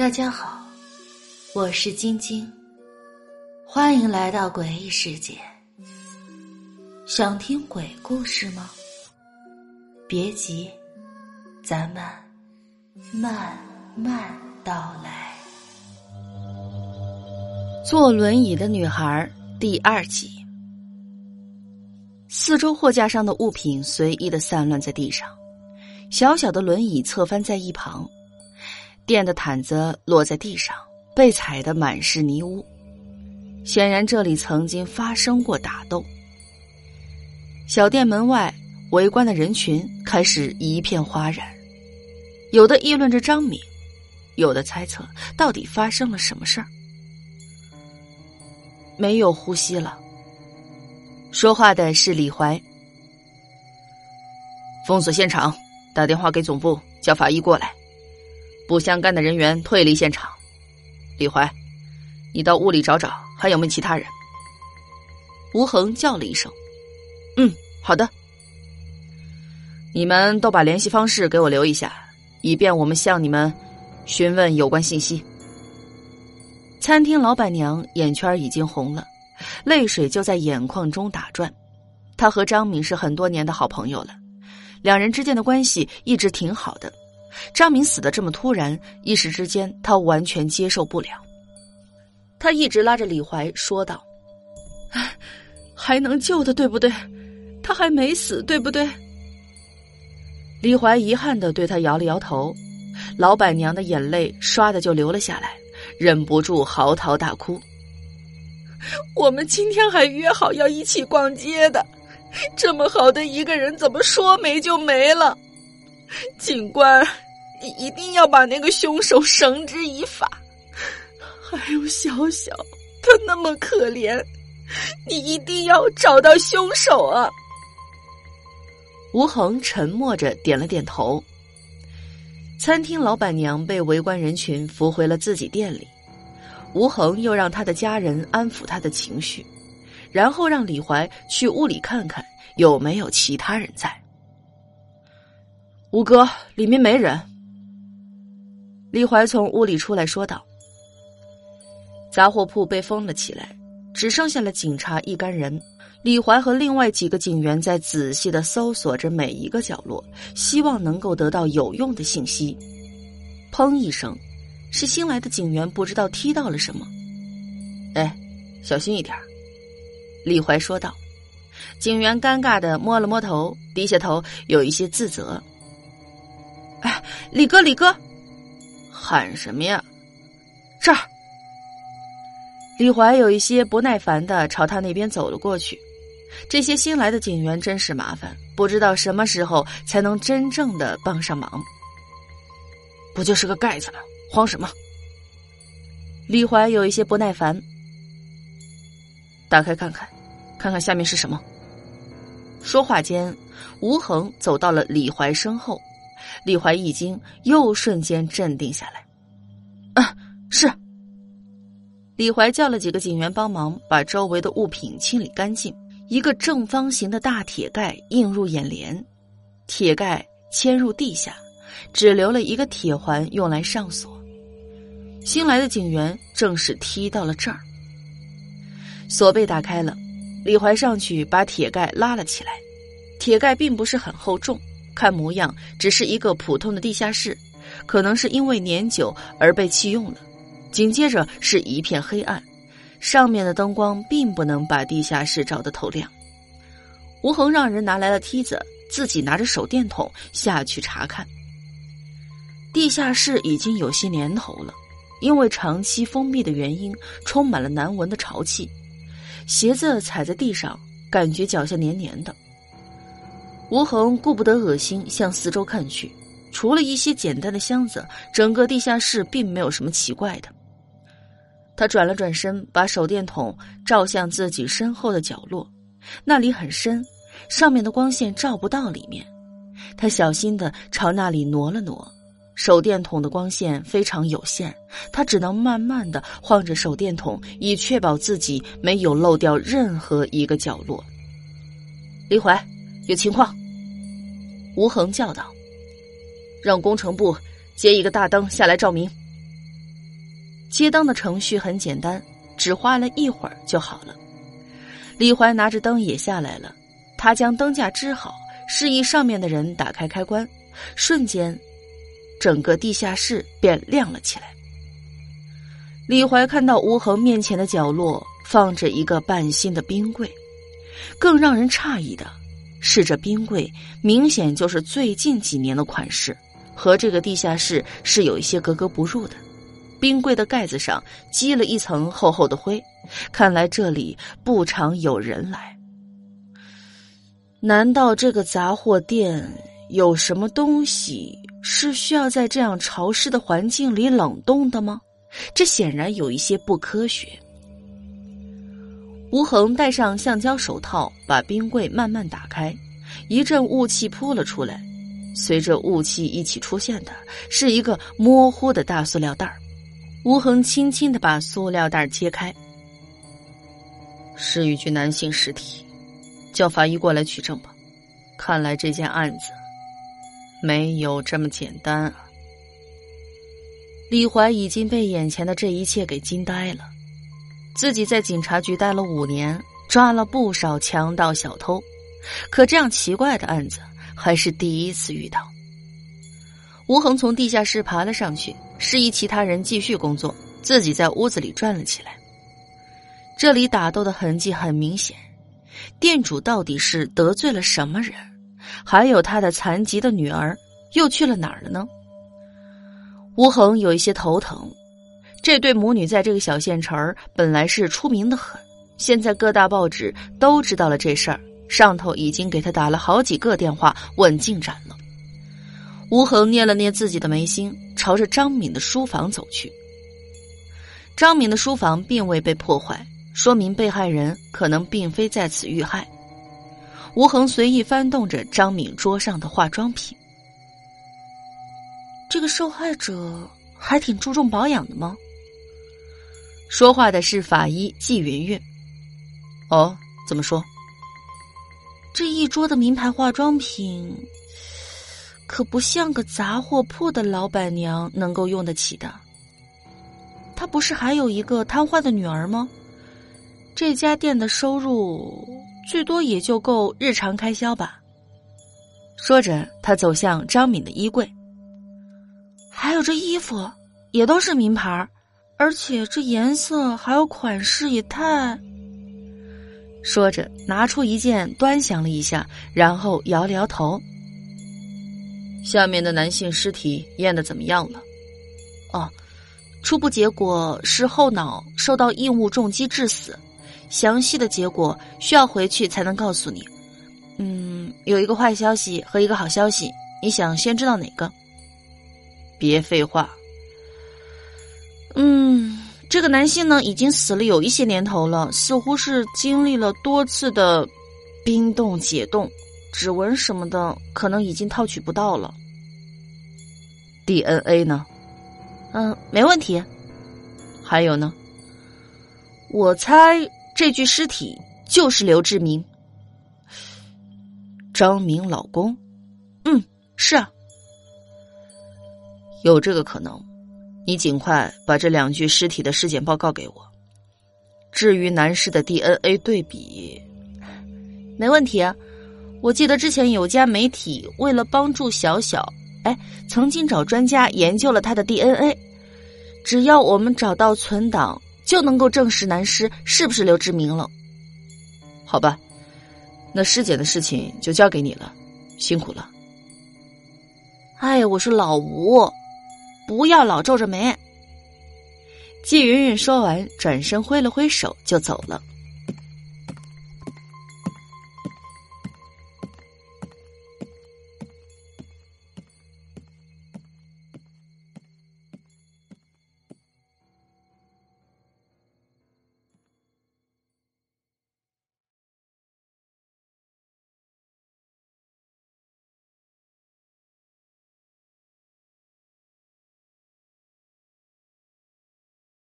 大家好，我是晶晶，欢迎来到诡异世界。想听鬼故事吗？别急，咱们慢慢道来。坐轮椅的女孩第二集。四周货架上的物品随意的散乱在地上，小小的轮椅侧翻在一旁。店的毯子落在地上，被踩得满是泥污。显然这里曾经发生过打斗。小店门外围观的人群开始一片哗然，有的议论着张敏，有的猜测到底发生了什么事儿。没有呼吸了。说话的是李怀。封锁现场，打电话给总部，叫法医过来。不相干的人员退离现场。李怀，你到屋里找找，还有没有其他人？吴恒叫了一声：“嗯，好的。你们都把联系方式给我留一下，以便我们向你们询问有关信息。”餐厅老板娘眼圈已经红了，泪水就在眼眶中打转。她和张敏是很多年的好朋友了，两人之间的关系一直挺好的。张明死的这么突然，一时之间他完全接受不了。他一直拉着李怀说道：“还能救的，对不对？他还没死，对不对？”李怀遗憾的对他摇了摇头。老板娘的眼泪唰的就流了下来，忍不住嚎啕大哭。我们今天还约好要一起逛街的，这么好的一个人，怎么说没就没了？警官，你一定要把那个凶手绳之以法。还有小小，他那么可怜，你一定要找到凶手啊！吴恒沉默着点了点头。餐厅老板娘被围观人群扶回了自己店里，吴恒又让他的家人安抚他的情绪，然后让李怀去屋里看看有没有其他人在。吴哥，里面没人。李怀从屋里出来说道：“杂货铺被封了起来，只剩下了警察一干人。李怀和另外几个警员在仔细的搜索着每一个角落，希望能够得到有用的信息。”砰一声，是新来的警员不知道踢到了什么。哎，小心一点。李怀说道。警员尴尬的摸了摸头，低下头，有一些自责。哎，李哥，李哥，喊什么呀？这儿。李怀有一些不耐烦的朝他那边走了过去。这些新来的警员真是麻烦，不知道什么时候才能真正的帮上忙。不就是个盖子吗？慌什么？李怀有一些不耐烦。打开看看，看看下面是什么。说话间，吴恒走到了李怀身后。李怀一惊，又瞬间镇定下来。啊，是。李怀叫了几个警员帮忙，把周围的物品清理干净。一个正方形的大铁盖映入眼帘，铁盖嵌入地下，只留了一个铁环用来上锁。新来的警员正是踢到了这儿，锁被打开了。李怀上去把铁盖拉了起来，铁盖并不是很厚重。看模样，只是一个普通的地下室，可能是因为年久而被弃用了。紧接着是一片黑暗，上面的灯光并不能把地下室照得透亮。吴恒让人拿来了梯子，自己拿着手电筒下去查看。地下室已经有些年头了，因为长期封闭的原因，充满了难闻的潮气。鞋子踩在地上，感觉脚下黏黏的。吴恒顾不得恶心，向四周看去，除了一些简单的箱子，整个地下室并没有什么奇怪的。他转了转身，把手电筒照向自己身后的角落，那里很深，上面的光线照不到里面。他小心的朝那里挪了挪，手电筒的光线非常有限，他只能慢慢的晃着手电筒，以确保自己没有漏掉任何一个角落。李怀，有情况。吴恒叫道：“让工程部接一个大灯下来照明。”接灯的程序很简单，只花了一会儿就好了。李怀拿着灯也下来了，他将灯架支好，示意上面的人打开开关，瞬间，整个地下室便亮了起来。李怀看到吴恒面前的角落放着一个半新的冰柜，更让人诧异的是，这冰柜明显就是最近几年的款式，和这个地下室是有一些格格不入的。冰柜的盖子上积了一层厚厚的灰，看来这里不常有人来。难道这个杂货店有什么东西是需要在这样潮湿的环境里冷冻的吗？这显然有一些不科学。吴恒戴上橡胶手套，把冰柜慢慢打开，一阵雾气扑了出来。随着雾气一起出现的是一个模糊的大塑料袋吴恒轻轻的把塑料袋揭开，是一具男性尸体，叫法医过来取证吧。看来这件案子没有这么简单啊。李怀已经被眼前的这一切给惊呆了。自己在警察局待了五年，抓了不少强盗小偷，可这样奇怪的案子还是第一次遇到。吴恒从地下室爬了上去，示意其他人继续工作，自己在屋子里转了起来。这里打斗的痕迹很明显，店主到底是得罪了什么人？还有他的残疾的女儿又去了哪儿了呢？吴恒有一些头疼，这对母女在这个小县城本来是出名的很，现在各大报纸都知道了这事儿，上头已经给他打了好几个电话问进展了。吴恒捏了捏自己的眉心，朝着张敏的书房走去。张敏的书房并未被破坏，说明被害人可能并非在此遇害。吴恒随意翻动着张敏桌上的化妆品。这个受害者还挺注重保养的吗？说话的是法医季云云。哦，怎么说？这一桌的名牌化妆品，可不像个杂货铺的老板娘能够用得起的。她不是还有一个瘫痪的女儿吗？这家店的收入最多也就够日常开销吧。说着，他走向张敏的衣柜。还有这衣服，也都是名牌而且这颜色还有款式也太……说着，拿出一件端详了一下，然后摇了摇头。下面的男性尸体验的怎么样了？哦，初步结果是后脑受到异物重击致死，详细的结果需要回去才能告诉你。嗯，有一个坏消息和一个好消息，你想先知道哪个？别废话。嗯，这个男性呢，已经死了有一些年头了，似乎是经历了多次的冰冻解冻，指纹什么的可能已经套取不到了。DNA 呢？嗯，没问题。还有呢？我猜这具尸体就是刘志明，张明老公。嗯，是啊。有这个可能，你尽快把这两具尸体的尸检报告给我。至于男尸的 DNA 对比，没问题。啊我记得之前有家媒体为了帮助小小，哎，曾经找专家研究了他的 DNA。只要我们找到存档，就能够证实男尸是不是刘志明了。好吧，那尸检的事情就交给你了，辛苦了。哎，我是老吴。不要老皱着眉。季云云说完，转身挥了挥手就走了。